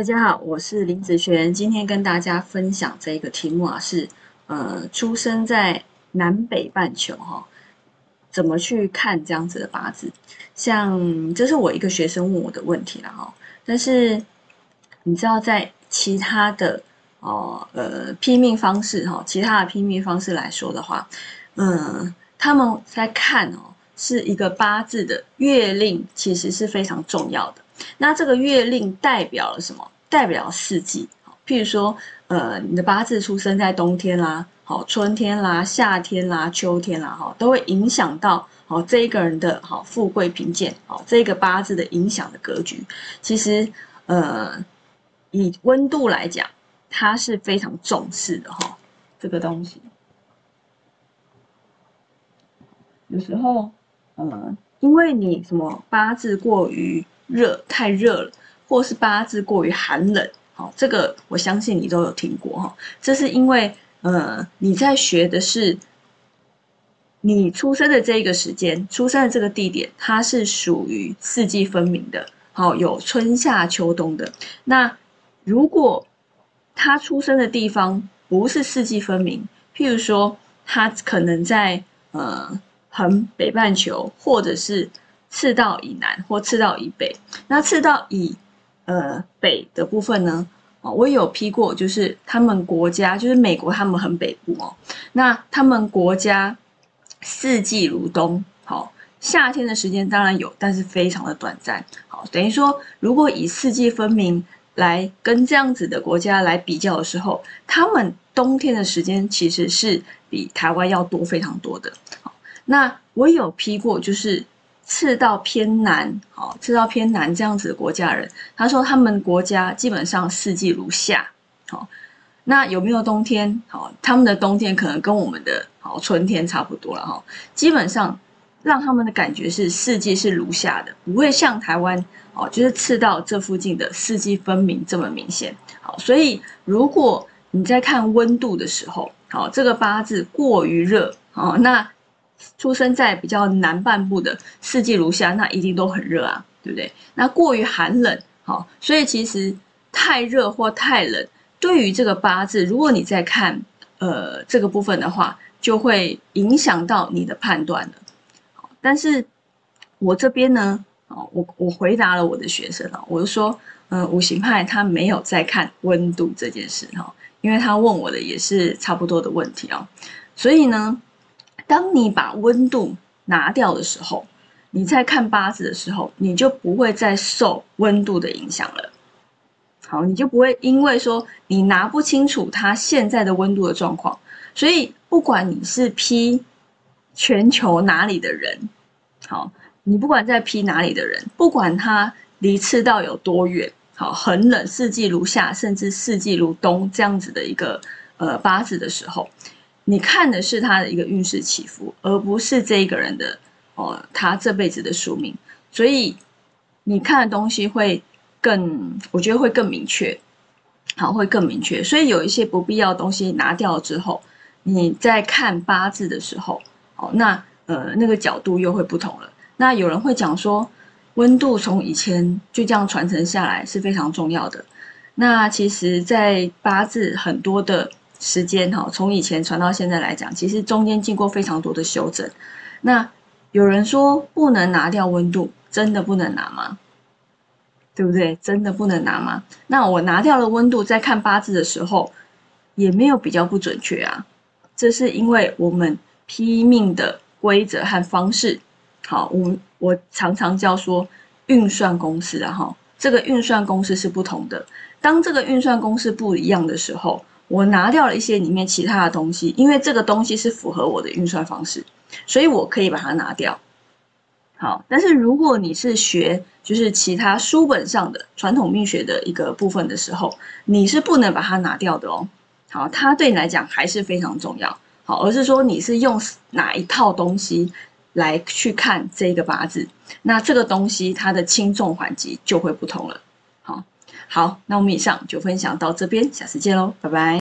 大家好，我是林子璇，今天跟大家分享这个题目啊，是呃，出生在南北半球哈，怎么去看这样子的八字？像这是我一个学生问我的问题了哈，但是你知道在其他的哦呃拼命方式哈，其他的拼命方式来说的话，嗯，他们在看哦，是一个八字的月令，其实是非常重要的。那这个月令代表了什么？代表四季。譬如说，呃，你的八字出生在冬天啦，好，春天啦，夏天啦，秋天啦，哈，都会影响到好这一个人的好富贵贫贱，好这个八字的影响的格局。其实，呃，以温度来讲，它是非常重视的哈，这个东西。有时候，呃，因为你什么八字过于。热太热了，或是八字过于寒冷，好，这个我相信你都有听过哈。这是因为，呃，你在学的是你出生的这一个时间，出生的这个地点，它是属于四季分明的，好，有春夏秋冬的。那如果他出生的地方不是四季分明，譬如说他可能在呃很北半球，或者是。赤道以南或赤道以北，那赤道以呃北的部分呢？哦，我有批过，就是他们国家，就是美国，他们很北部哦。那他们国家四季如冬，好，夏天的时间当然有，但是非常的短暂。好，等于说，如果以四季分明来跟这样子的国家来比较的时候，他们冬天的时间其实是比台湾要多非常多的。好，那我有批过，就是。赤道偏南，好，赤道偏南这样子的国家人，他说他们国家基本上四季如夏，好，那有没有冬天？好，他们的冬天可能跟我们的好春天差不多了哈，基本上让他们的感觉是四季是如夏的，不会像台湾哦，就是赤道这附近的四季分明这么明显。好，所以如果你在看温度的时候，好，这个八字过于热，哦，那。出生在比较南半部的四季如夏，那一定都很热啊，对不对？那过于寒冷，好，所以其实太热或太冷，对于这个八字，如果你在看呃这个部分的话，就会影响到你的判断了。但是我这边呢，哦，我我回答了我的学生啊，我就说，嗯，五行派他没有在看温度这件事哈，因为他问我的也是差不多的问题啊，所以呢。当你把温度拿掉的时候，你在看八字的时候，你就不会再受温度的影响了。好，你就不会因为说你拿不清楚它现在的温度的状况，所以不管你是批全球哪里的人，好，你不管在批哪里的人，不管他离赤道有多远，好，很冷，四季如夏，甚至四季如冬这样子的一个呃八字的时候。你看的是他的一个运势起伏，而不是这一个人的哦，他这辈子的宿命。所以你看的东西会更，我觉得会更明确，好，会更明确。所以有一些不必要东西拿掉之后，你在看八字的时候，哦，那呃那个角度又会不同了。那有人会讲说，温度从以前就这样传承下来是非常重要的。那其实，在八字很多的。时间哈，从以前传到现在来讲，其实中间经过非常多的修正。那有人说不能拿掉温度，真的不能拿吗？对不对？真的不能拿吗？那我拿掉了温度，在看八字的时候，也没有比较不准确啊。这是因为我们批命的规则和方式。好，我我常常叫说运算公式啊，哈，这个运算公式是不同的。当这个运算公式不一样的时候，我拿掉了一些里面其他的东西，因为这个东西是符合我的运算方式，所以我可以把它拿掉。好，但是如果你是学就是其他书本上的传统命学的一个部分的时候，你是不能把它拿掉的哦。好，它对你来讲还是非常重要。好，而是说你是用哪一套东西来去看这个八字，那这个东西它的轻重缓急就会不同了。好。好，那我们以上就分享到这边，下次见喽，拜拜。